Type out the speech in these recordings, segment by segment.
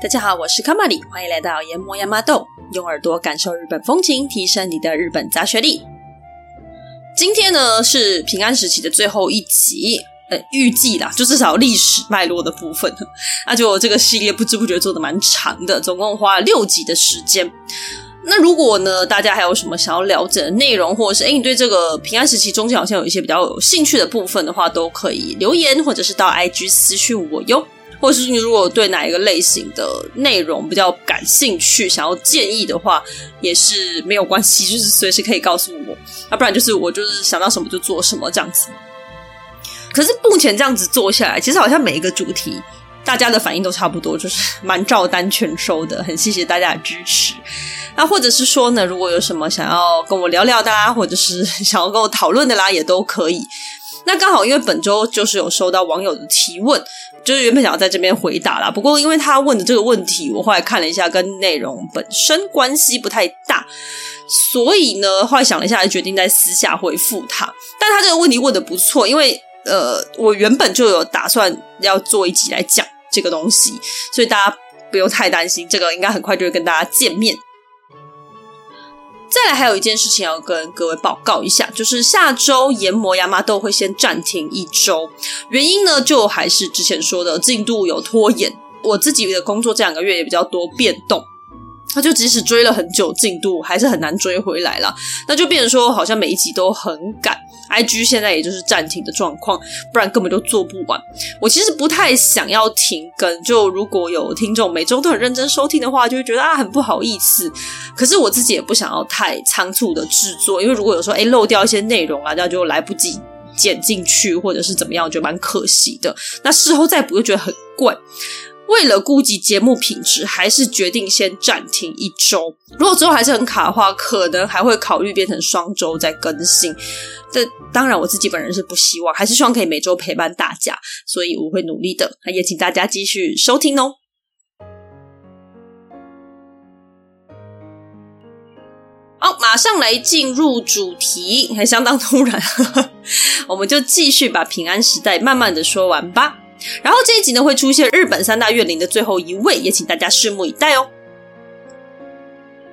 大家好，我是卡玛里，欢迎来到研磨亚麻豆，用耳朵感受日本风情，提升你的日本杂学力。今天呢是平安时期的最后一集，呃，预计啦，就至少历史脉络的部分，那就这个系列不知不觉做的蛮长的，总共花了六集的时间。那如果呢，大家还有什么想要了解的内容，或者是诶，你对这个平安时期中间好像有一些比较有兴趣的部分的话，都可以留言，或者是到 IG 私讯我哟。或者是你如果对哪一个类型的内容比较感兴趣，想要建议的话，也是没有关系，就是随时可以告诉我。要不然就是我就是想到什么就做什么这样子。可是目前这样子做下来，其实好像每一个主题大家的反应都差不多，就是蛮照单全收的。很谢谢大家的支持。那或者是说呢，如果有什么想要跟我聊聊的啦，或者是 想要跟我讨论的啦，也都可以。那刚好因为本周就是有收到网友的提问，就是原本想要在这边回答啦，不过因为他问的这个问题，我后来看了一下，跟内容本身关系不太大，所以呢，后来想了一下，决定在私下回复他。但他这个问题问的不错，因为呃，我原本就有打算要做一集来讲这个东西，所以大家不用太担心，这个应该很快就会跟大家见面。再来还有一件事情要跟各位报告一下，就是下周研磨亚麻豆会先暂停一周，原因呢就还是之前说的进度有拖延，我自己的工作这两个月也比较多变动。他就即使追了很久进度，还是很难追回来了。那就变成说，好像每一集都很赶。IG 现在也就是暂停的状况，不然根本就做不完。我其实不太想要停更，就如果有听众每周都很认真收听的话，就会觉得啊很不好意思。可是我自己也不想要太仓促的制作，因为如果有时候诶漏掉一些内容啊，那就来不及剪进去，或者是怎么样，就蛮可惜的。那事后再补又觉得很怪。为了顾及节目品质，还是决定先暂停一周。如果之后还是很卡的话，可能还会考虑变成双周再更新。这当然我自己本人是不希望，还是希望可以每周陪伴大家，所以我会努力的。也请大家继续收听哦。好，马上来进入主题，还相当突然，我们就继续把平安时代慢慢的说完吧。然后这一集呢，会出现日本三大怨灵的最后一位，也请大家拭目以待哦。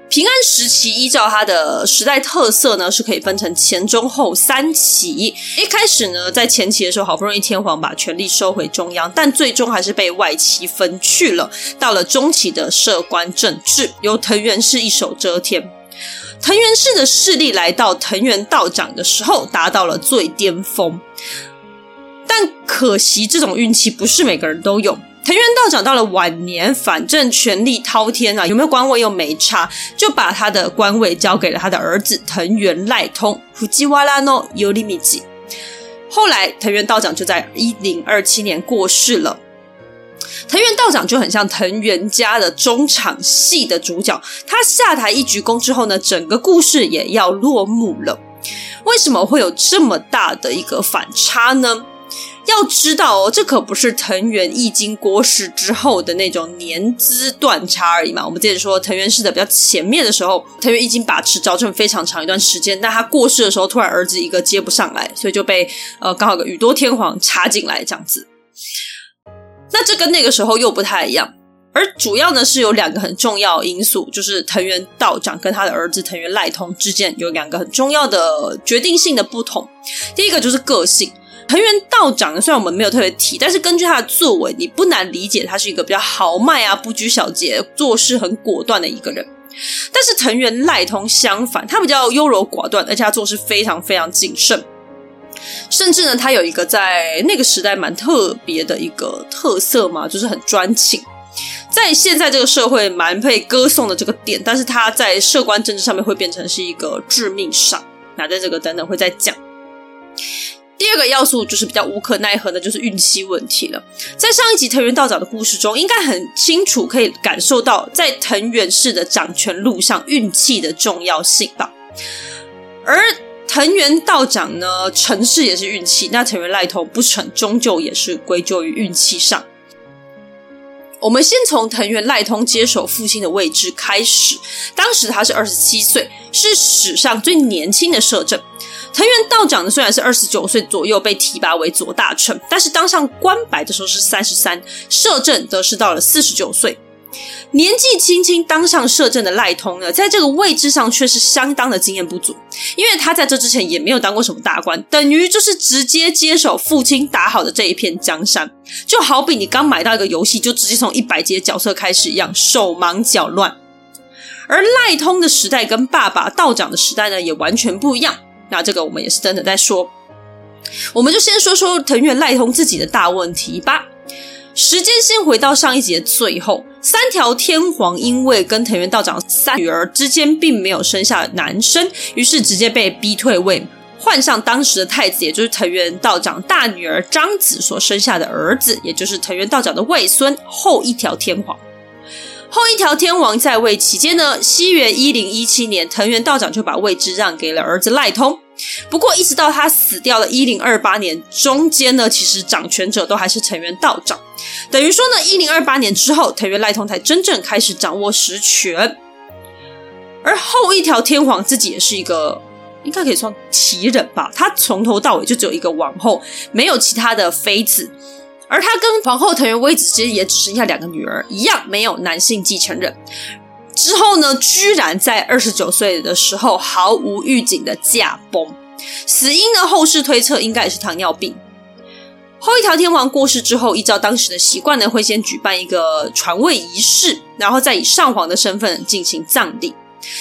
平安时期依照它的时代特色呢，是可以分成前、中、后三期。一开始呢，在前期的时候，好不容易天皇把权力收回中央，但最终还是被外戚分去了。到了中期的摄关政治，由藤原氏一手遮天。藤原氏的势力来到藤原道长的时候，达到了最巅峰。但可惜，这种运气不是每个人都有。藤原道长到了晚年，反正权力滔天啊，有没有官位又没差，就把他的官位交给了他的儿子藤原赖通。藤原の頼通。后来，藤原道长就在一零二七年过世了。藤原道长就很像藤原家的中场戏的主角，他下台一鞠躬之后呢，整个故事也要落幕了。为什么会有这么大的一个反差呢？要知道哦，这可不是藤原义经过世之后的那种年资断差而已嘛。我们之前说藤原氏的比较前面的时候，藤原义经把持朝政非常长一段时间，但他过世的时候，突然儿子一个接不上来，所以就被呃刚好个宇多天皇插进来这样子。那这跟那个时候又不太一样，而主要呢是有两个很重要因素，就是藤原道长跟他的儿子藤原赖通之间有两个很重要的决定性的不同。第一个就是个性。藤原道长虽然我们没有特别提，但是根据他的作为，你不难理解他是一个比较豪迈啊、不拘小节、做事很果断的一个人。但是藤原赖通相反，他比较优柔寡断，而且他做事非常非常谨慎。甚至呢，他有一个在那个时代蛮特别的一个特色嘛，就是很专情，在现在这个社会蛮被歌颂的这个点，但是他在社关政治上面会变成是一个致命伤。那在这个等等会再讲。第二个要素就是比较无可奈何的，就是运气问题了。在上一集藤原道长的故事中，应该很清楚可以感受到，在藤原氏的掌权路上，运气的重要性吧。而藤原道长呢，成事也是运气，那藤原赖头不成，终究也是归咎于运气上。我们先从藤原赖通接手父亲的位置开始。当时他是二十七岁，是史上最年轻的摄政。藤原道长呢，虽然是二十九岁左右被提拔为左大臣，但是当上官白的时候是三十三，摄政则是到了四十九岁。年纪轻轻当上摄政的赖通呢，在这个位置上却是相当的经验不足，因为他在这之前也没有当过什么大官，等于就是直接接手父亲打好的这一片江山，就好比你刚买到一个游戏，就直接从一百级角色开始一样，手忙脚乱。而赖通的时代跟爸爸道长的时代呢，也完全不一样。那这个我们也是真的在说，我们就先说说藤原赖通自己的大问题吧。时间先回到上一集的最后，三条天皇因为跟藤原道长三女儿之间并没有生下男生，于是直接被逼退位，换上当时的太子，也就是藤原道长大女儿张子所生下的儿子，也就是藤原道长的外孙后一条天皇。后一条天皇在位期间呢，西元一零一七年，藤原道长就把位置让给了儿子赖通。不过，一直到他死掉了一零二八年，中间呢，其实掌权者都还是藤原道长。等于说呢，一零二八年之后，藤原赖通才真正开始掌握实权。而后一条天皇自己也是一个，应该可以算奇人吧？他从头到尾就只有一个王后，没有其他的妃子。而他跟皇后藤原威子其实也只剩下两个女儿，一样没有男性继承人。之后呢，居然在二十九岁的时候毫无预警的驾崩，死因呢，后世推测应该也是糖尿病。后一条天皇过世之后，依照当时的习惯呢，会先举办一个传位仪式，然后再以上皇的身份进行葬礼。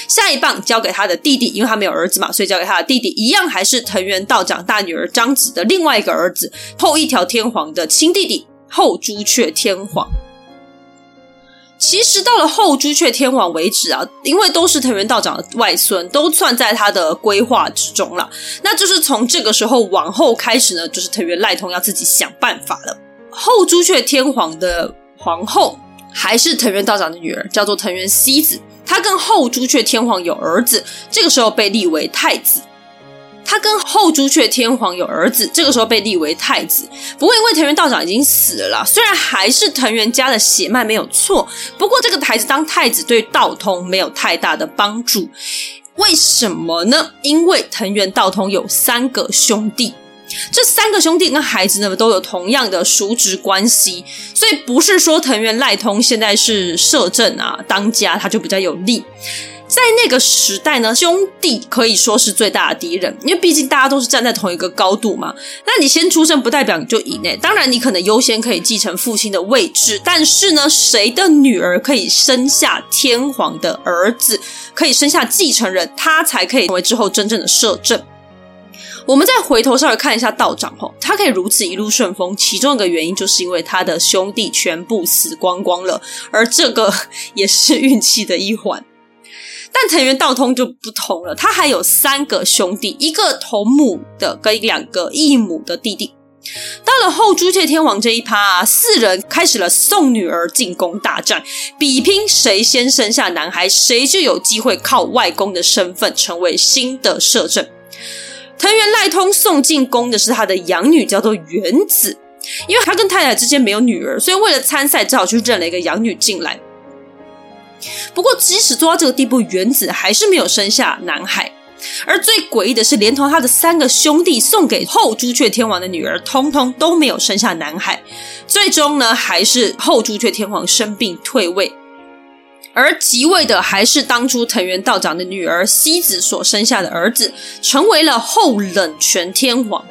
下一棒交给他的弟弟，因为他没有儿子嘛，所以交给他的弟弟，一样还是藤原道长大女儿张子的另外一个儿子，后一条天皇的亲弟弟后朱雀天皇。其实到了后朱雀天皇为止啊，因为都是藤原道长的外孙，都算在他的规划之中了。那就是从这个时候往后开始呢，就是藤原赖通要自己想办法了。后朱雀天皇的皇后还是藤原道长的女儿，叫做藤原希子。他跟后朱雀天皇有儿子，这个时候被立为太子。他跟后朱雀天皇有儿子，这个时候被立为太子。不过因为藤原道长已经死了，虽然还是藤原家的血脉没有错，不过这个孩子当太子对道通没有太大的帮助。为什么呢？因为藤原道通有三个兄弟。这三个兄弟跟孩子呢都有同样的叔侄关系，所以不是说藤原赖通现在是摄政啊当家，他就比较有利。在那个时代呢，兄弟可以说是最大的敌人，因为毕竟大家都是站在同一个高度嘛。那你先出生不代表你就赢诶，当然你可能优先可以继承父亲的位置，但是呢，谁的女儿可以生下天皇的儿子，可以生下继承人，他才可以成为之后真正的摄政。我们再回头稍微看一下道长吼，他可以如此一路顺风，其中一个原因就是因为他的兄弟全部死光光了，而这个 也是运气的一环。但藤原道通就不同了，他还有三个兄弟，一个同母的跟两个异母的弟弟。到了后朱雀天皇这一趴啊，四人开始了送女儿进宫大战，比拼谁先生下男孩，谁就有机会靠外公的身份成为新的摄政。藤原赖通送进宫的是他的养女，叫做源子。因为他跟太太之间没有女儿，所以为了参赛，只好去认了一个养女进来。不过，即使做到这个地步，原子还是没有生下男孩。而最诡异的是，连同他的三个兄弟送给后朱雀天皇的女儿，通通都没有生下男孩。最终呢，还是后朱雀天皇生病退位。而即位的还是当初藤原道长的女儿希子所生下的儿子，成为了后冷泉天皇。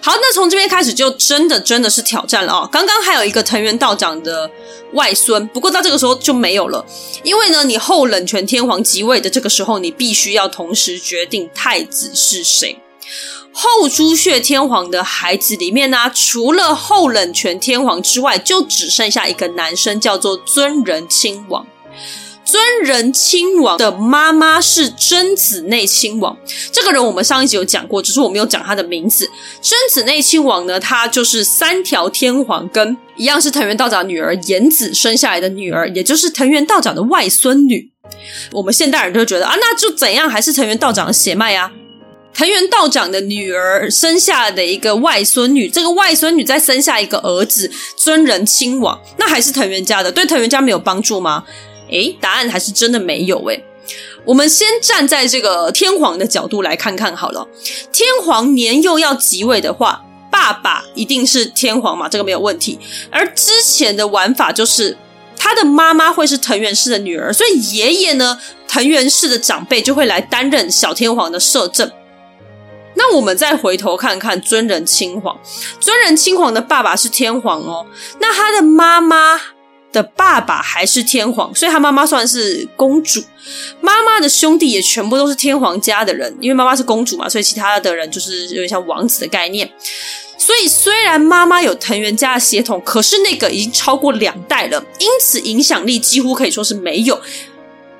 好，那从这边开始就真的真的是挑战了啊！刚刚还有一个藤原道长的外孙，不过到这个时候就没有了，因为呢，你后冷泉天皇即位的这个时候，你必须要同时决定太子是谁。后朱雀天皇的孩子里面呢、除了后冷泉天皇之外，就只剩下一个男生，叫做尊仁亲王。尊仁亲王的妈妈是真子内亲王，这个人我们上一集有讲过，只是我没有讲他的名字。真子内亲王呢，他就是三条天皇跟一样是藤原道长女儿延子生下来的女儿，也就是藤原道长的外孙女。我们现代人就会觉得啊，那就怎样，还是藤原道长的血脉啊。藤原道长的女儿生下的一个外孙女，这个外孙女再生下一个儿子，尊仁亲王，那还是藤原家的，对藤原家没有帮助吗？诶，答案还是真的没有诶。我们先站在这个天皇的角度来看看好了，天皇年幼要即位的话，爸爸一定是天皇嘛，这个没有问题。而之前的玩法就是他的妈妈会是藤原氏的女儿，所以爷爷呢，藤原氏的长辈就会来担任小天皇的摄政。那我们再回头看看尊仁亲王，尊仁亲王的爸爸是天皇哦，那他的妈妈的爸爸还是天皇，所以他妈妈算是公主。妈妈的兄弟也全部都是天皇家的人，因为妈妈是公主嘛，所以其他的人就是有点像王子的概念。所以虽然妈妈有藤原家的血统，可是那个已经超过两代了，因此影响力几乎可以说是没有。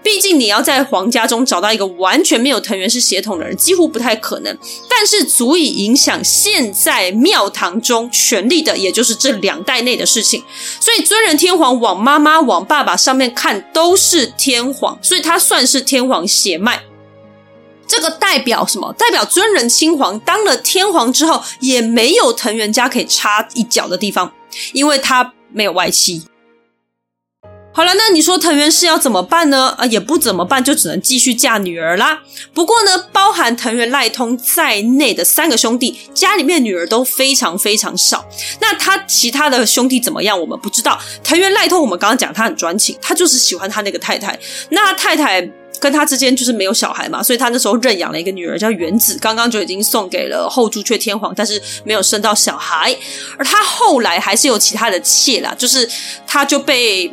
毕竟你要在皇家中找到一个完全没有藤原氏血统的人，几乎不太可能。但是足以影响现在庙堂中权力的，也就是这两代内的事情。所以尊仁天皇往妈妈、往爸爸上面看都是天皇，所以他算是天皇血脉。这个代表什么？代表尊仁亲王当了天皇之后，也没有藤原家可以插一脚的地方，因为他没有外戚。好了，那你说藤原氏要怎么办呢？啊，也不怎么办，就只能继续嫁女儿啦。不过呢，包含藤原赖通在内的三个兄弟家里面女儿都非常非常少。那他其他的兄弟怎么样？我们不知道。藤原赖通，我们刚刚讲他很专情，他就是喜欢他那个太太。那太太跟他之间就是没有小孩嘛，所以他那时候认养了一个女儿叫原子，刚刚就已经送给了后朱雀天皇，但是没有生到小孩。而他后来还是有其他的妾啦，就是他就被。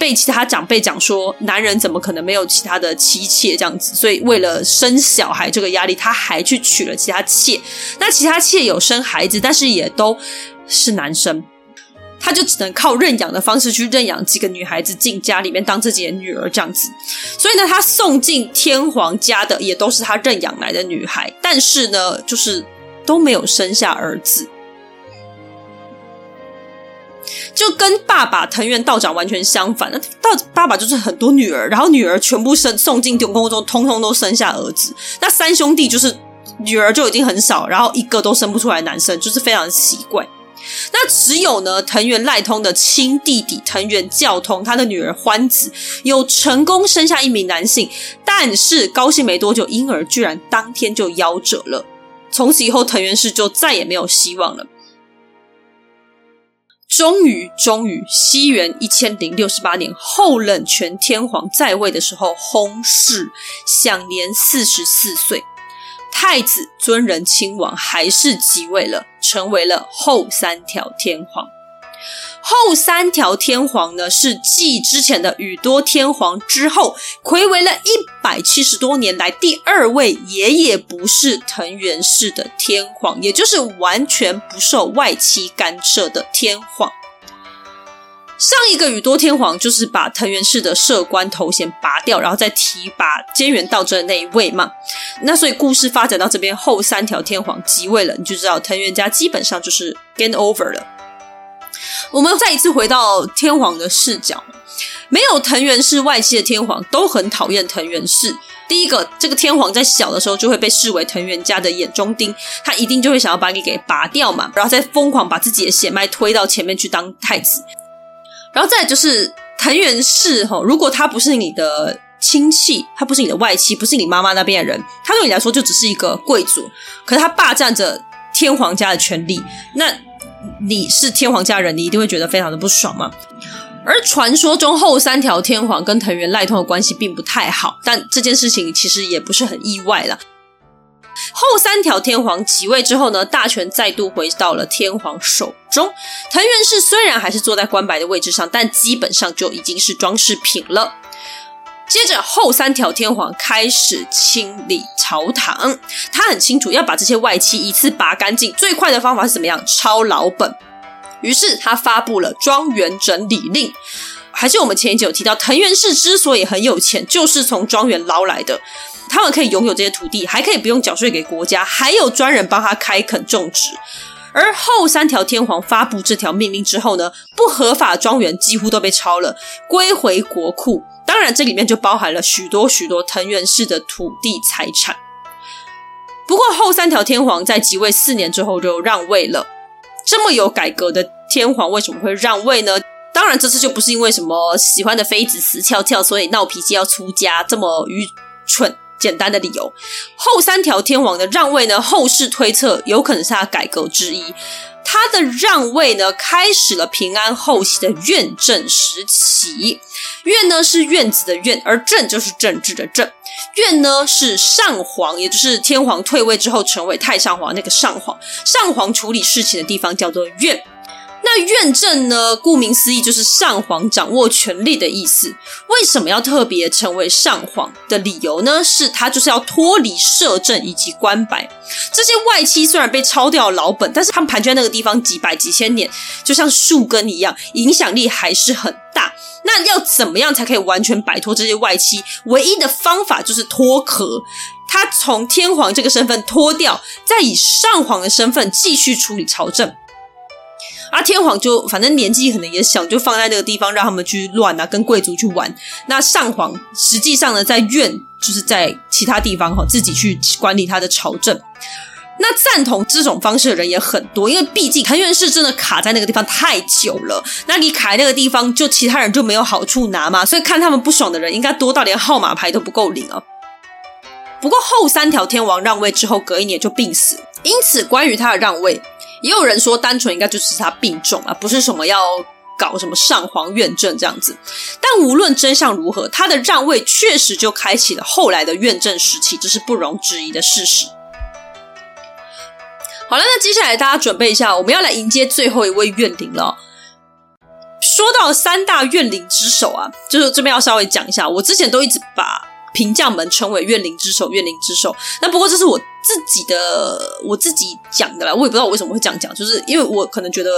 被其他长辈讲说，男人怎么可能没有其他的妻妾这样子？所以为了生小孩这个压力，他还去娶了其他妾。那其他妾有生孩子，但是也都是男生，他就只能靠认养的方式去认养几个女孩子进家里面当自己的女儿这样子。所以呢，他送进天皇家的也都是他认养来的女孩，但是呢，就是都没有生下儿子。就跟爸爸藤原道长完全相反，那道爸爸就是很多女儿，然后女儿全部生送进天宫中，通通都生下儿子。那三兄弟就是女儿就已经很少，然后一个都生不出来男生，就是非常的奇怪。那只有呢藤原赖通的亲弟弟藤原教通，他的女儿欢子有成功生下一名男性，但是高兴没多久，婴儿居然当天就夭折了。从此以后，藤原氏就再也没有希望了。终于，终于，西元一千零六十八年，后冷泉天皇在位的时候薨逝，享年四十四岁。太子尊仁亲王还是即位了，成为了后三条天皇。后三条天皇呢，是继之前的宇多天皇之后，睽违了一百七十多年来第二位爷爷不是藤原氏的天皇，也就是完全不受外戚干涉的天皇。上一个宇多天皇就是把藤原氏的摄关头衔拔掉，然后再提拔菅原道真的那一位嘛。那所以故事发展到这边，后三条天皇即位了，你就知道藤原家基本上就是 game over 了。我们再一次回到天皇的视角，没有藤原氏外戚的天皇都很讨厌藤原氏。第一个，这个天皇在小的时候就会被视为藤原家的眼中钉，他一定就会想要把你给拔掉嘛，然后再疯狂把自己的血脉推到前面去当太子。然后再就是藤原氏哈，如果他不是你的亲戚，他不是你的外戚，不是你妈妈那边的人，他对你来说就只是一个贵族，可是他霸占着天皇家的权力，那。你是天皇家人，你一定会觉得非常的不爽嘛。而传说中后三条天皇跟藤原赖通的关系并不太好，但这件事情其实也不是很意外啦。后三条天皇即位之后呢，大权再度回到了天皇手中。藤原氏虽然还是坐在关白的位置上，但基本上就已经是装饰品了。接着，后三条天皇开始清理朝堂。他很清楚要把这些外戚一次拔干净，最快的方法是怎么样？抄老本。于是他发布了庄园整理令。还是我们前一集有提到，藤原氏之所以很有钱，就是从庄园捞来的。他们可以拥有这些土地，还可以不用缴税给国家，还有专人帮他开垦种植。而后三条天皇发布这条命令之后呢，不合法庄园几乎都被抄了，归回国库。当然，这里面就包含了许多许多藤原氏的土地财产。不过后三条天皇在即位四年之后就让位了。这么有改革的天皇为什么会让位呢？当然，这次就不是因为什么喜欢的妃子死翘翘，所以闹脾气要出家这么愚蠢简单的理由。后三条天皇的让位呢，后世推测有可能是他改革之一。他的让位呢，开始了平安后期的院政时期。院呢是院子的院，而政就是政治的政。院呢是上皇，也就是天皇退位之后成为太上皇那个上皇。上皇处理事情的地方叫做院。那院政呢？顾名思义，就是上皇掌握权力的意思。为什么要特别成为上皇的理由呢？是他就是要脱离摄政以及关白。这些外戚虽然被抄掉老本，但是他们盘踞在那个地方几百几千年，就像树根一样，影响力还是很大。那要怎么样才可以完全摆脱这些外戚？唯一的方法就是脱壳，他从天皇这个身份脱掉，再以上皇的身份继续处理朝政。啊，天皇就反正年纪可能也小，就放在那个地方让他们去乱啊，跟贵族去玩。那上皇实际上呢，在院就是在其他地方哈，自己去管理他的朝政。那赞同这种方式的人也很多，因为毕竟藤原氏真的卡在那个地方太久了。那你卡在那个地方，就其他人就没有好处拿嘛。所以看他们不爽的人应该多到连号码牌都不够领啊。不过后三条天王让位之后，隔一年就病死，因此关于他的让位。也有人说，单纯应该就是他病重啊，不是什么要搞什么上皇院政这样子。但无论真相如何，他的让位确实就开启了后来的院政时期，这是不容置疑的事实。好了，那接下来大家准备一下，我们要来迎接最后一位怨灵了。说到三大怨灵之首啊，就是这边要稍微讲一下，我之前都一直把平将门称为怨灵之首，怨灵之首。那不过这是我。自己的我自己讲的啦，我也不知道我为什么会这样讲，就是因为我可能觉得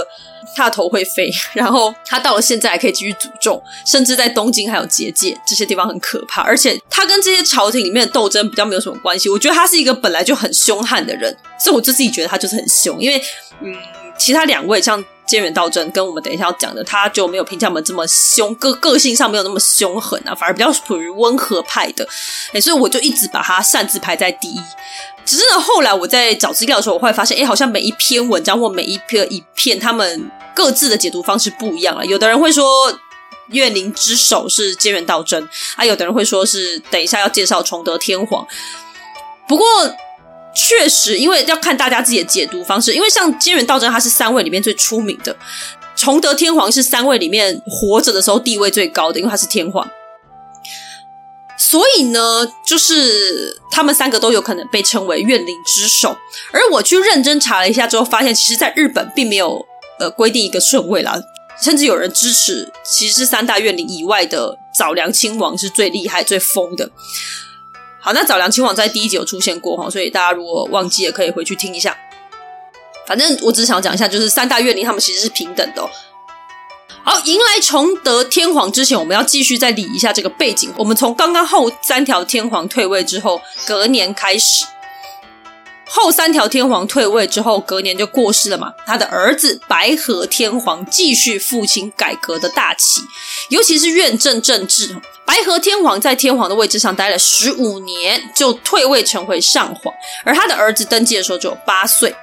他的头会飞，然后他到了现在还可以继续诅咒，甚至在东京还有结界这些地方很可怕，而且他跟这些朝廷里面的斗争比较没有什么关系。我觉得他是一个本来就很凶悍的人，所以我就自己觉得他就是很凶，因为嗯，其他两位像。菅原道真跟我们等一下要讲的，他就没有平将门这么凶，个个性上没有那么凶狠啊，反而比较属于温和派的。哎，所以我就一直把他擅自排在第一。只是呢，后来我在找资料的时候，我会发现，哎，好像每一篇文章或每一篇一片，他们各自的解读方式不一样啊。有的人会说怨灵之首是菅原道真，啊，有的人会说是等一下要介绍崇德天皇。不过。确实，因为要看大家自己的解读方式。因为像菅原道真，他是三位里面最出名的；崇德天皇是三位里面活着的时候地位最高的，因为他是天皇。所以呢，就是他们三个都有可能被称为怨灵之首。而我去认真查了一下之后，发现其实在日本并没有呃规定一个顺位啦，甚至有人支持，其实是三大怨灵以外的早良亲王是最厉害、最疯的。好，那早良亲王在第一集有出现过哈，所以大家如果忘记也可以回去听一下。反正我只是想讲一下，就是三大怨灵他们其实是平等的哦。好，迎来崇德天皇之前，我们要继续再理一下这个背景。我们从刚刚后三条天皇退位之后，隔年开始。后三条天皇退位之后，隔年就过世了嘛。他的儿子白河天皇继续父亲改革的大旗，尤其是院政政治。白河天皇在天皇的位置上待了十五年，就退位成为上皇。而他的儿子登基的时候只有八岁。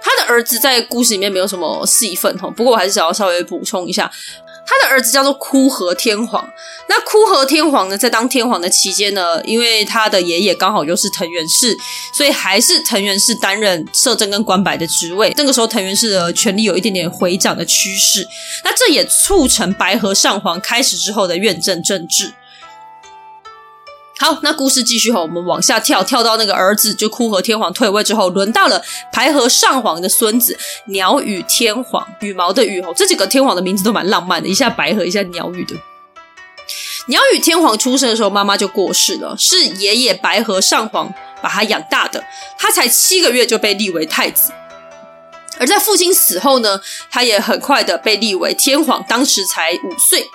他的儿子在故事里面没有什么戏份哈，不过我还是想要稍微补充一下。他的儿子叫做枯河天皇。那枯河天皇呢，在当天皇的期间呢，因为他的爷爷刚好又是藤原氏，所以还是藤原氏担任摄政跟官白的职位。那个时候，藤原氏的权力有一点点回涨的趋势。那这也促成白河上皇开始之后的院政政治。好，那故事继续哈，我们往下跳，跳到那个儿子就枯河天皇退位之后，轮到了白河上皇的孙子鸟羽天皇，羽毛的羽吼，这几个天皇的名字都蛮浪漫的，一下白河，一下鸟羽的。鸟羽天皇出生的时候，妈妈就过世了，是爷爷白河上皇把他养大的，他才七个月就被立为太子，而在父亲死后呢，他也很快的被立为天皇，当时才五岁。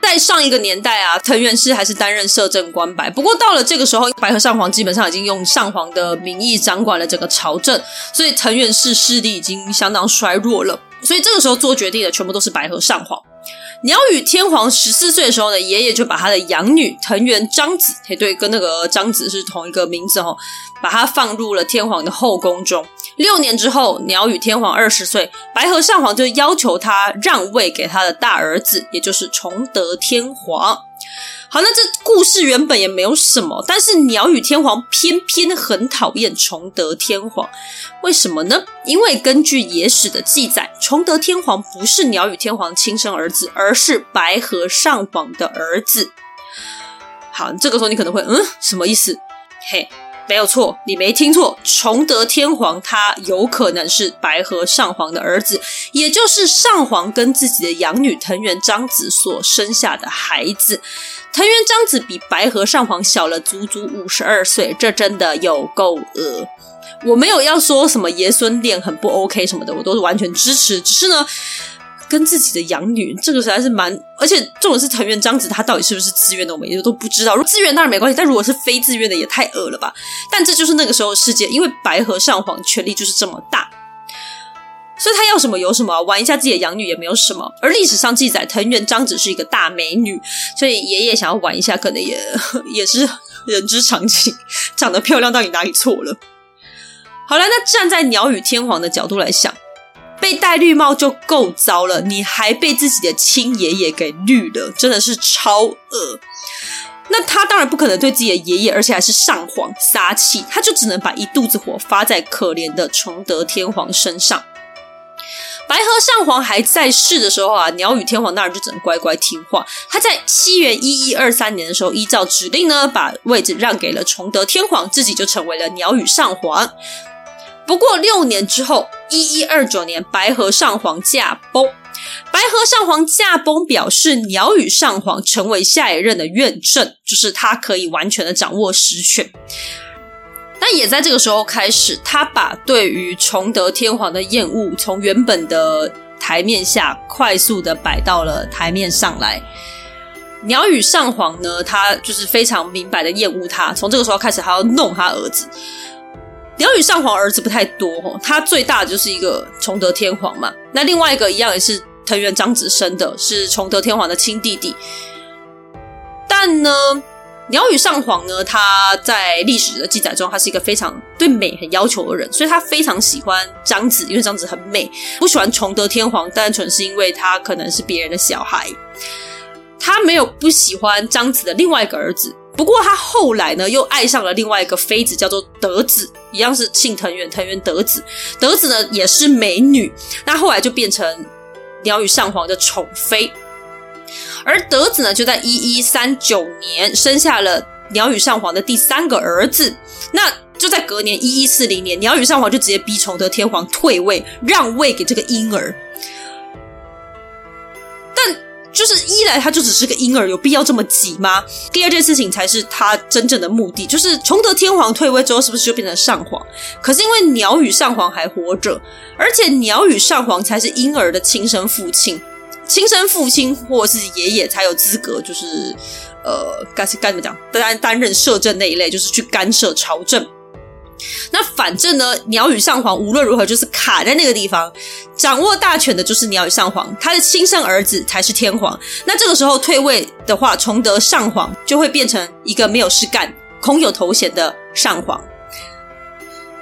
在上一个年代啊，藤原氏还是担任摄政官白。不过到了这个时候，白河上皇基本上已经用上皇的名义掌管了整个朝政，所以藤原氏势力已经相当衰弱了。所以这个时候做决定的全部都是白河上皇。鸟羽天皇十四岁的时候呢，爷爷就把他的养女藤原章子，嘿，对，跟那个章子是同一个名字哦，把他放入了天皇的后宫中。六年之后，鸟羽天皇二十岁，白河上皇就要求他让位给他的大儿子，也就是崇德天皇。好，那这故事原本也没有什么，但是鸟语天皇偏偏很讨厌崇德天皇，为什么呢？因为根据野史的记载，崇德天皇不是鸟语天皇亲生儿子，而是白河上皇的儿子。好，这个时候你可能会，嗯，什么意思？嘿。没有错，你没听错，崇德天皇他有可能是白河上皇的儿子，也就是上皇跟自己的养女藤原彰子所生下的孩子。藤原彰子比白河上皇小了足足五十二岁，这真的有够恶。我没有要说什么爷孙恋很不 OK 什么的，我都是完全支持。只是呢。跟自己的养女，这个实在是蛮……而且重点是藤原彰子，他到底是不是自愿的，我们也都不知道。如自愿当然没关系，但如果是非自愿的，也太恶了吧！但这就是那个时候的世界，因为白河上皇权力就是这么大，所以他要什么有什么，玩一下自己的养女也没有什么。而历史上记载，藤原彰子是一个大美女，所以爷爷想要玩一下，可能也 也是人之常情。长得漂亮到底哪里错了？好了，那站在鸟羽天皇的角度来想。被戴绿帽就够糟了，你还被自己的亲爷爷给绿了，真的是超恶。那他当然不可能对自己的爷爷，而且还是上皇撒气，他就只能把一肚子火发在可怜的崇德天皇身上。白河上皇还在世的时候啊，鸟羽天皇当然就只能乖乖听话。他在西元一一二三年的时候，依照指令呢，把位置让给了崇德天皇，自己就成为了鸟羽上皇。不过六年之后，一一二九年，白河上皇驾崩。白河上皇驾崩，表示鸟羽上皇成为下一任的院正，就是他可以完全的掌握实权。但也在这个时候开始，他把对于崇德天皇的厌恶从原本的台面下快速的摆到了台面上来。鸟羽上皇呢，他就是非常明白的厌恶他，从这个时候开始，他要弄他儿子。鸟羽上皇儿子不太多，他最大的就是一个崇德天皇嘛。那另外一个一样也是藤原彰子生的，是崇德天皇的亲弟弟。但呢，鸟羽上皇呢，他在历史的记载中，他是一个非常对美很要求的人，所以他非常喜欢彰子，因为彰子很美。不喜欢崇德天皇，单纯是因为他可能是别人的小孩。他没有不喜欢彰子的另外一个儿子。不过他后来呢，又爱上了另外一个妃子，叫做德子，一样是姓藤原，藤原德子。德子呢也是美女，那后来就变成鸟羽上皇的宠妃。而德子呢，就在一一三九年生下了鸟羽上皇的第三个儿子。那就在隔年一一四零年，鸟羽上皇就直接逼崇德天皇退位，让位给这个婴儿。但就是一来他就只是个婴儿，有必要这么急吗？第二件事情才是他真正的目的，就是崇德天皇退位之后，是不是就变成上皇？可是因为鸟羽上皇还活着，而且鸟羽上皇才是婴儿的亲生父亲，亲生父亲或是爷爷才有资格，就是呃，该是该怎么讲，担担任摄政那一类，就是去干涉朝政。那反正呢，鸟羽上皇无论如何就是卡在那个地方，掌握大权的就是鸟羽上皇，他的亲生儿子才是天皇。那这个时候退位的话，崇德上皇就会变成一个没有事干、空有头衔的上皇。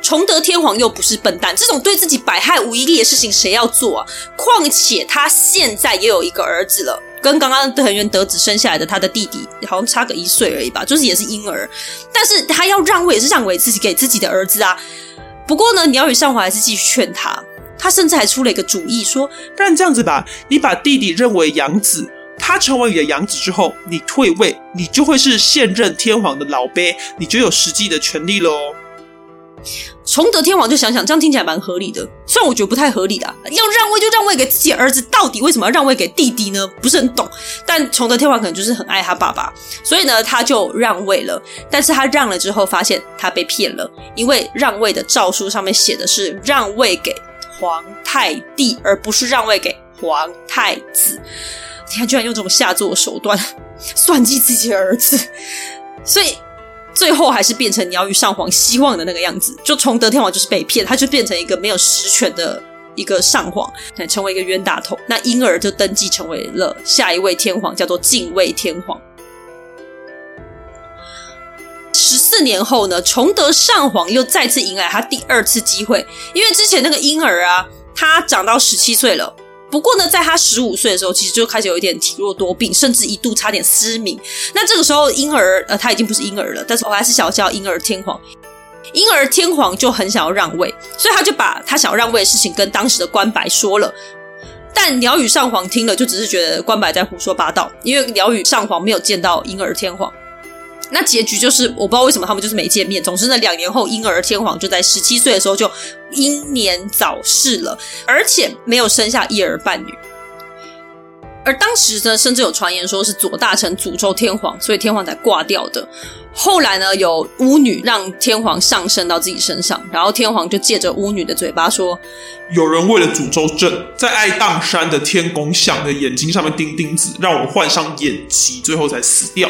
崇德天皇又不是笨蛋，这种对自己百害无一利的事情谁要做啊？况且他现在也有一个儿子了。跟刚刚藤原德子生下来的他的弟弟好像差个一岁而已吧，就是也是婴儿，但是他要让位也是让位自己给自己的儿子啊。不过呢，鸟羽上皇还是继续劝他，他甚至还出了一个主意，说：不然这样子吧，你把弟弟认为养子，他成为你的养子之后，你退位，你就会是现任天皇的老辈，你就有实际的权利喽。崇德天皇就想想，这样听起来蛮合理的。虽然我觉得不太合理的，要让位就让位给自己儿子，到底为什么要让位给弟弟呢？不是很懂。但崇德天皇可能就是很爱他爸爸，所以呢，他就让位了。但是他让了之后，发现他被骗了，因为让位的诏书上面写的是让位给皇太弟，而不是让位给皇太子。你看，居然用这种下作手段 算计自己的儿子，所以。最后还是变成鸟羽上皇希望的那个样子，就崇德天皇就是被骗，他就变成一个没有实权的一个上皇，成为一个冤大头。那因而就登基成为了下一位天皇，叫做敬畏天皇。十四年后呢，崇德上皇又再次迎来他第二次机会，因为之前那个婴儿啊，他长到十七岁了。不过呢，在他十五岁的时候，其实就开始有一点体弱多病，甚至一度差点失明。那这个时候，婴儿呃，他已经不是婴儿了，但是我还是想要叫婴儿天皇。婴儿天皇就很想要让位，所以他就把他想要让位的事情跟当时的关白说了。但鸟羽上皇听了，就只是觉得关白在胡说八道，因为鸟羽上皇没有见到婴儿天皇。那结局就是，我不知道为什么他们就是没见面。总之呢，两年后，婴儿天皇就在十七岁的时候就英年早逝了，而且没有生下一儿半女。而当时呢，甚至有传言说是左大臣诅咒天皇，所以天皇才挂掉的。后来呢，有巫女让天皇上升到自己身上，然后天皇就借着巫女的嘴巴说：“有人为了诅咒朕，在爱宕山的天宫像的眼睛上面钉钉子，让我患上眼疾，最后才死掉。”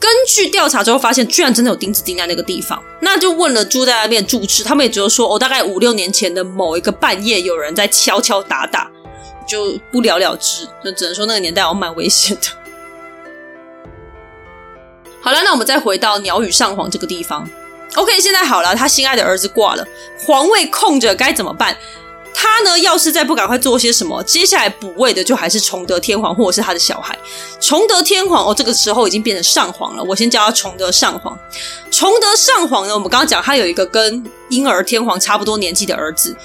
根据调查之后发现，居然真的有钉子钉在那个地方，那就问了住在那边住持，他们也觉得说，哦，大概五六年前的某一个半夜，有人在敲敲打打，就不了了之。就只能说那个年代还蛮危险的。好了，那我们再回到鸟羽上皇这个地方。OK，现在好了，他心爱的儿子挂了，皇位空着，该怎么办？他呢，要是再不赶快做些什么，接下来补位的就还是崇德天皇或者是他的小孩。崇德天皇哦，这个时候已经变成上皇了。我先叫他崇德上皇。崇德上皇呢，我们刚刚讲他有一个跟婴儿天皇差不多年纪的儿子，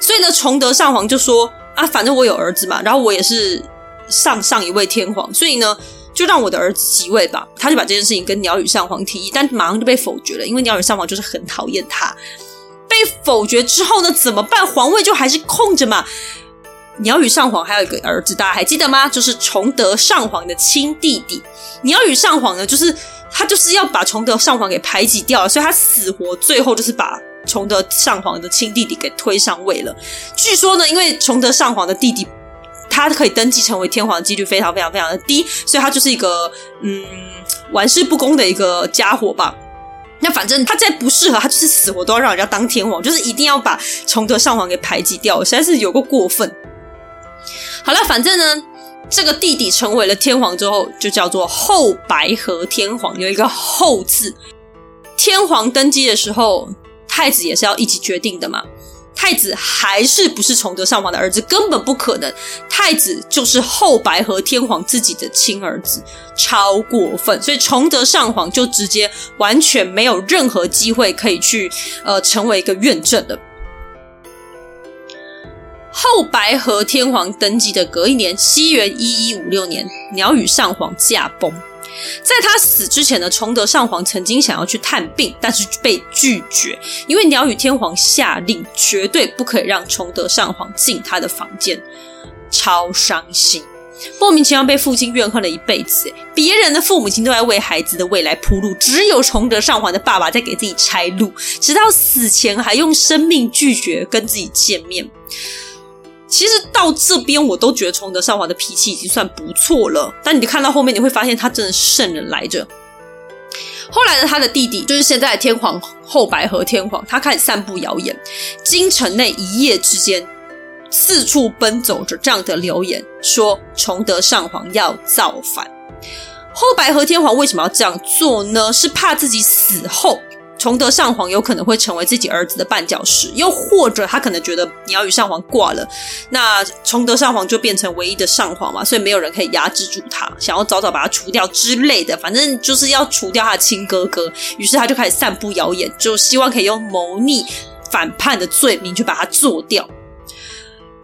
所以呢，崇德上皇就说啊，反正我有儿子嘛，然后我也是上上一位天皇，所以呢，就让我的儿子即位吧。他就把这件事情跟鸟羽上皇提议，但马上就被否决了，因为鸟羽上皇就是很讨厌他。被否决之后呢，怎么办？皇位就还是空着嘛。鸟羽上皇还有一个儿子，大家还记得吗？就是崇德上皇的亲弟弟。鸟羽上皇呢，就是他就是要把崇德上皇给排挤掉，所以他死活最后就是把崇德上皇的亲弟弟给推上位了。据说呢，因为崇德上皇的弟弟他可以登基成为天皇的几率非常非常非常的低，所以他就是一个嗯玩世不恭的一个家伙吧。那反正他再不适合，他就是死活都要让人家当天皇，就是一定要把崇德上皇给排挤掉，实在是有个过分。好了，反正呢，这个弟弟成为了天皇之后，就叫做后白河天皇，有一个“后”字。天皇登基的时候，太子也是要一起决定的嘛。太子还是不是崇德上皇的儿子，根本不可能。太子就是后白河天皇自己的亲儿子，超过分。所以崇德上皇就直接完全没有任何机会可以去呃成为一个院政的。后白河天皇登基的隔一年，西元一一五六年，鸟羽上皇驾崩。在他死之前呢，崇德上皇曾经想要去探病，但是被拒绝，因为鸟羽天皇下令绝对不可以让崇德上皇进他的房间，超伤心，莫名其妙被父亲怨恨了一辈子。别人的父母亲都在为孩子的未来铺路，只有崇德上皇的爸爸在给自己拆路，直到死前还用生命拒绝跟自己见面。其实到这边，我都觉得崇德上皇的脾气已经算不错了。但你看到后面，你会发现他真的是圣人来着。后来呢，他的弟弟就是现在的天皇后白河天皇，他开始散布谣言，京城内一夜之间四处奔走着这样的流言，说崇德上皇要造反。后白河天皇为什么要这样做呢？是怕自己死后。崇德上皇有可能会成为自己儿子的绊脚石，又或者他可能觉得鸟羽上皇挂了，那崇德上皇就变成唯一的上皇嘛，所以没有人可以压制住他，想要早早把他除掉之类的，反正就是要除掉他的亲哥哥。于是他就开始散布谣言，就希望可以用谋逆、反叛的罪名去把他做掉。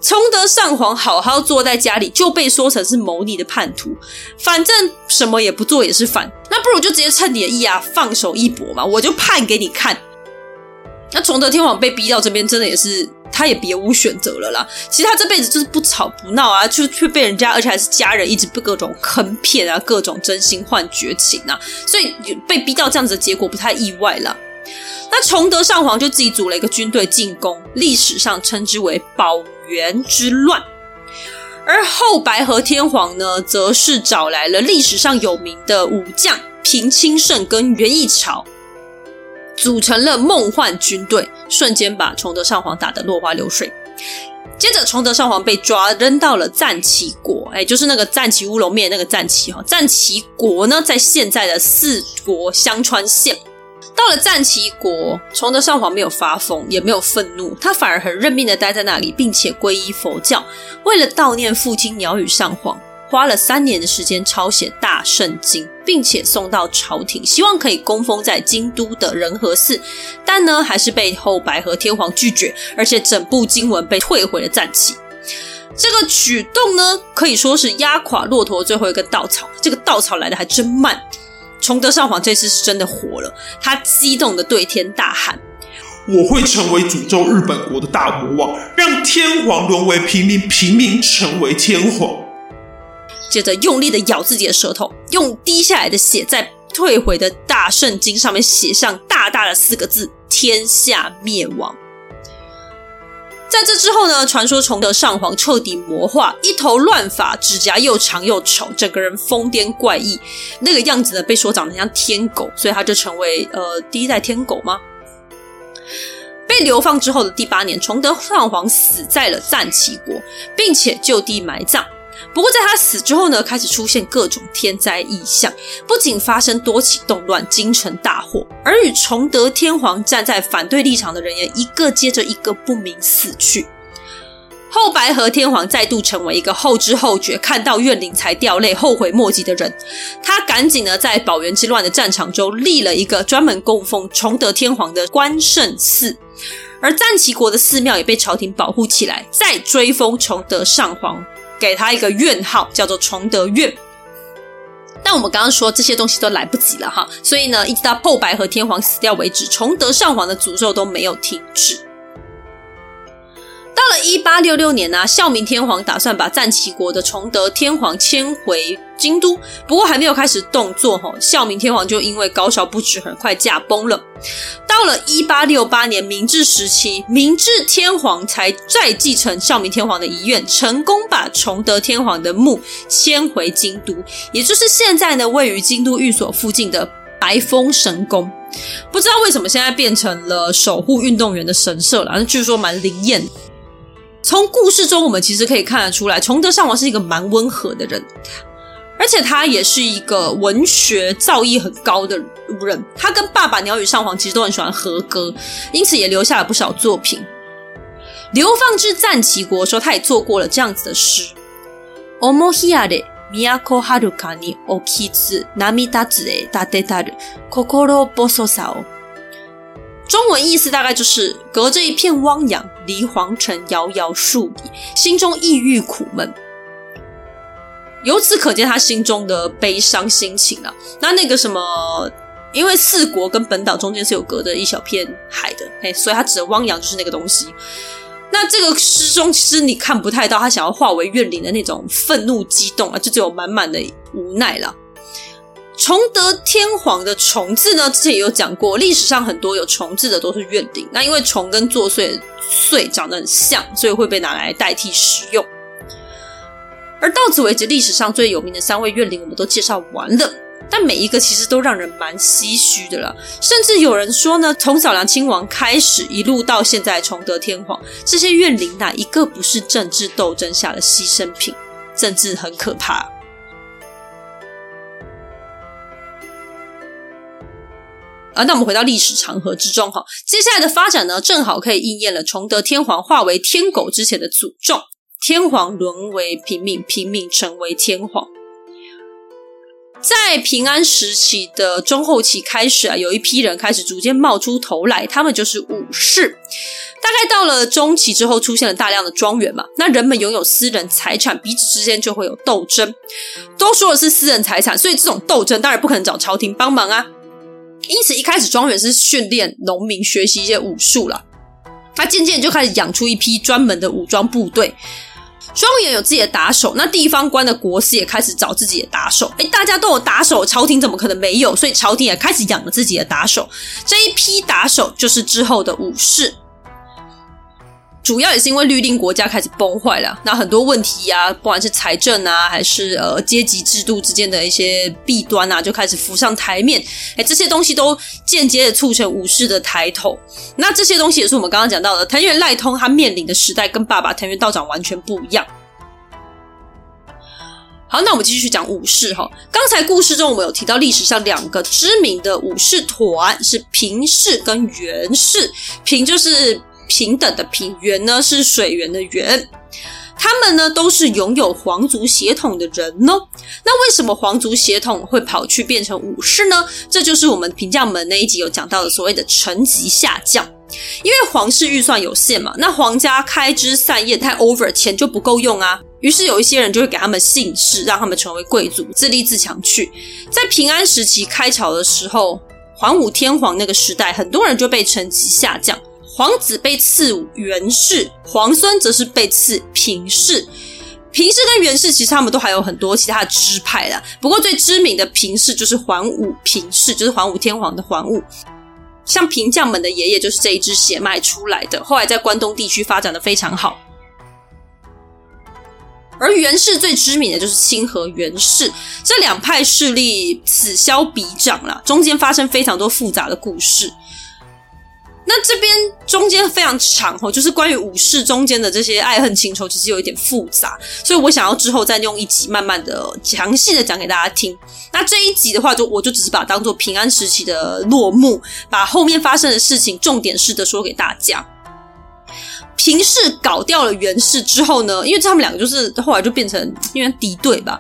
崇德上皇好好坐在家里，就被说成是谋逆的叛徒。反正什么也不做也是反，那不如就直接趁你的意啊，放手一搏嘛！我就判给你看。那崇德天皇被逼到这边，真的也是他也别无选择了啦。其实他这辈子就是不吵不闹啊，就却被人家，而且还是家人，一直被各种坑骗啊，各种真心换绝情啊，所以被逼到这样子的结果不太意外啦。那崇德上皇就自己组了一个军队进攻，历史上称之为保元之乱。而后白河天皇呢，则是找来了历史上有名的武将平清盛跟源义朝，组成了梦幻军队，瞬间把崇德上皇打得落花流水。接着，崇德上皇被抓，扔到了赞岐国，哎，就是那个赞岐乌龙面那个赞岐哈。赞岐国呢，在现在的四国香川县。到了赞岐国，崇德上皇没有发疯，也没有愤怒，他反而很认命的待在那里，并且皈依佛教。为了悼念父亲鸟羽上皇，花了三年的时间抄写大圣经，并且送到朝廷，希望可以供奉在京都的仁和寺。但呢，还是被后白河天皇拒绝，而且整部经文被退回了赞岐。这个举动呢，可以说是压垮骆驼最后一根稻草。这个稻草来得还真慢。崇德上皇这次是真的火了，他激动的对天大喊：“我会成为诅咒日本国的大魔王，让天皇沦为平民，平民成为天皇。”接着用力的咬自己的舌头，用滴下来的血在退回的大圣经上面写上大大的四个字：“天下灭亡。”在这之后呢，传说崇德上皇彻底魔化，一头乱发，指甲又长又丑，整个人疯癫怪异，那个样子呢，被说长得像天狗，所以他就成为呃第一代天狗吗？被流放之后的第八年，崇德上皇死在了赞岐国，并且就地埋葬。不过，在他死之后呢，开始出现各种天灾异象，不仅发生多起动乱、京城大火，而与崇德天皇站在反对立场的人也一个接着一个不明死去。后白河天皇再度成为一个后知后觉、看到怨灵才掉泪、后悔莫及的人。他赶紧呢，在保元之乱的战场中立了一个专门供奉崇德天皇的关圣寺，而赞岐国的寺庙也被朝廷保护起来，再追封崇德上皇。给他一个院号，叫做崇德院。但我们刚刚说这些东西都来不及了哈，所以呢，一直到后白河天皇死掉为止，崇德上皇的诅咒都没有停止。一八六六年呢、孝明天皇打算把赞岐国的崇德天皇迁回京都，不过还没有开始动作，哈，孝明天皇就因为高烧不止，很快驾崩了。到了一八六八年明治时期，明治天皇才再继承孝明天皇的遗愿，成功把崇德天皇的墓迁回京都，也就是现在呢位于京都御所附近的白风神宫。不知道为什么现在变成了守护运动员的神社了，据说蛮灵验。从故事中，我们其实可以看得出来，崇德上皇是一个蛮温和的人，而且他也是一个文学造诣很高的人。他跟爸爸鸟羽上皇其实都很喜欢和歌，因此也留下了不少作品。流放至赞岐国的时候，他也做过了这样子的诗：“おもひやれ都はるかにおきつ涙つえたてたる心细さを。”中文意思大概就是隔着一片汪洋， 离皇城遥遥数里，心中抑郁苦闷。由此可见他心中的悲伤心情啊。那那个什么，因为四国跟本岛中间是有隔着一小片海的，嘿，所以他指的汪洋就是那个东西。那这个诗中其实你看不太到他想要化为怨灵的那种愤怒激动啊，就只有满满的无奈了。崇德天皇的“崇”字呢，之前也有讲过，历史上很多有“崇”字的都是怨灵。那因为“崇”跟作祟“祟”长得很像，所以会被拿来代替使用。而到此为止，历史上最有名的三位怨灵我们都介绍完了，但每一个其实都让人蛮唏嘘的了。甚至有人说呢，从小良亲王开始，一路到现在崇德天皇，这些怨灵哪一个不是政治斗争下的牺牲品？政治很可怕。啊，那我们回到历史长河之中哈，接下来的发展呢，正好可以应验了崇德天皇化为天狗之前的诅咒：天皇沦为平民，平民成为天皇。在平安时期的中后期开始啊，有一批人开始逐渐冒出头来，他们就是武士。大概到了中期之后，出现了大量的庄园嘛，那人们拥有私人财产，彼此之间就会有斗争。都说的是私人财产，所以这种斗争当然不可能找朝廷帮忙啊。因此，一开始庄园是训练农民学习一些武术了。他渐渐就开始养出一批专门的武装部队，庄园有自己的打手。那地方官的国师也开始找自己的打手。哎，大家都有打手，朝廷怎么可能没有？所以朝廷也开始养了自己的打手。这一批打手就是之后的武士。主要也是因为律令国家开始崩坏了，那很多问题啊，不管是财政啊，还是呃阶级制度之间的一些弊端啊，就开始浮上台面。哎，这些东西都间接的促成武士的抬头。那这些东西也是我们刚刚讲到的，藤原赖通他面临的时代跟爸爸藤原道长完全不一样。好，那我们继续讲武士哈。刚才故事中我们有提到历史上两个知名的武士团是平氏跟源氏，平就是。平等的平，源呢是水源的源，他们呢都是拥有皇族血统的人呢。那为什么皇族血统会跑去变成武士呢？这就是我们平将门那一集有讲到的所谓的层级下降。因为皇室预算有限嘛，那皇家开枝散叶太 over，钱就不够用啊。于是有一些人就会给他们姓氏，让他们成为贵族，自立自强去。在平安时期开朝的时候，桓武天皇那个时代，很多人就被层级下降。皇子被赐元氏，皇孙则是被赐平氏。平氏跟元氏其实他们都还有很多其他的支派啦。不过最知名的平氏就是桓武平氏，就是桓武天皇的桓武。像平将门的爷爷就是这一支血脉出来的，后来在关东地区发展的非常好。而元氏最知名的就是清河元氏，这两派势力此消彼长啦，中间发生非常多复杂的故事。那这边中间非常长哦，就是关于武士中间的这些爱恨情仇，其实有一点复杂，所以我想要之后再用一集慢慢的详细的讲给大家听。那这一集的话，就我就只是把当做平安时期的落幕，把后面发生的事情重点式的说给大家。平氏搞掉了源氏之后呢，因为他们两个就是后来就变成因为敌对吧。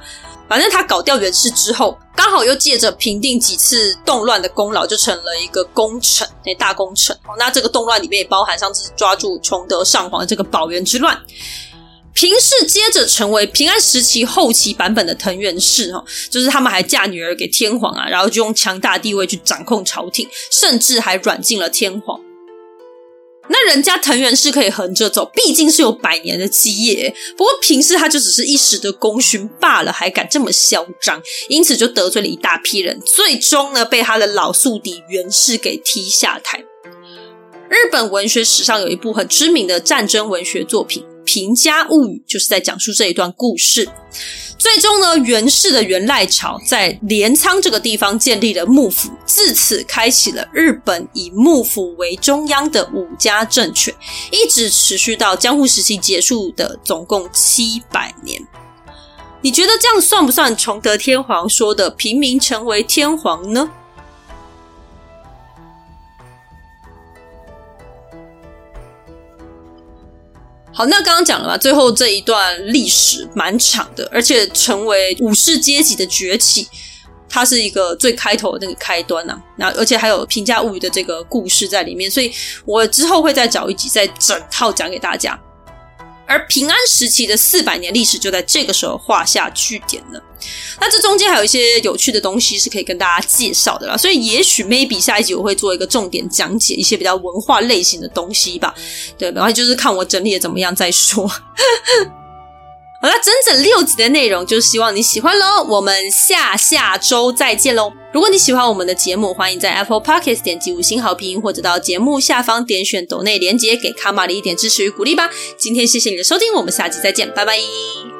反正他搞掉源氏之后，刚好又借着平定几次动乱的功劳，就成了一个功臣，那大功臣。那这个动乱里面也包含上次抓住崇德上皇的这个保元之乱。平氏接着成为平安时期后期版本的藤原氏，哈，就是他们还嫁女儿给天皇啊，然后就用强大地位去掌控朝廷，甚至还软禁了天皇。那人家藤原氏可以横着走，毕竟是有百年的基业。不过平氏他就只是一时的功勋罢了，还敢这么嚣张，因此就得罪了一大批人，最终呢被他的老宿敌源氏给踢下台。日本文学史上有一部很知名的战争文学作品《平家物语》，就是在讲述这一段故事。最终呢，源氏的源赖朝在镰仓这个地方建立了幕府，自此开启了日本以幕府为中央的武家政权，一直持续到江户时期结束的总共七百年。你觉得这样算不算崇德天皇说的“平民成为天皇”呢？好，那刚刚讲了嘛，最后这一段历史蛮长的，而且成为武士阶级的崛起，它是一个最开头的那个开端呐、啊。那而且还有平价物语的这个故事在里面，所以我之后会再找一集，再整套讲给大家。而平安时期的四百年历史就在这个时候画下句点了。那这中间还有一些有趣的东西是可以跟大家介绍的啦，所以也许 maybe 下一集我会做一个重点讲解一些比较文化类型的东西吧。对，然后就是看我整理的怎么样再说。好了，整整六集的内容，就希望你喜欢喽。我们下下周再见喽！如果你喜欢我们的节目，欢迎在 Apple Podcast 点击五星好评，或者到节目下方点选抖内连接，给卡玛里一点支持与鼓励吧。今天谢谢你的收听，我们下集再见，拜拜。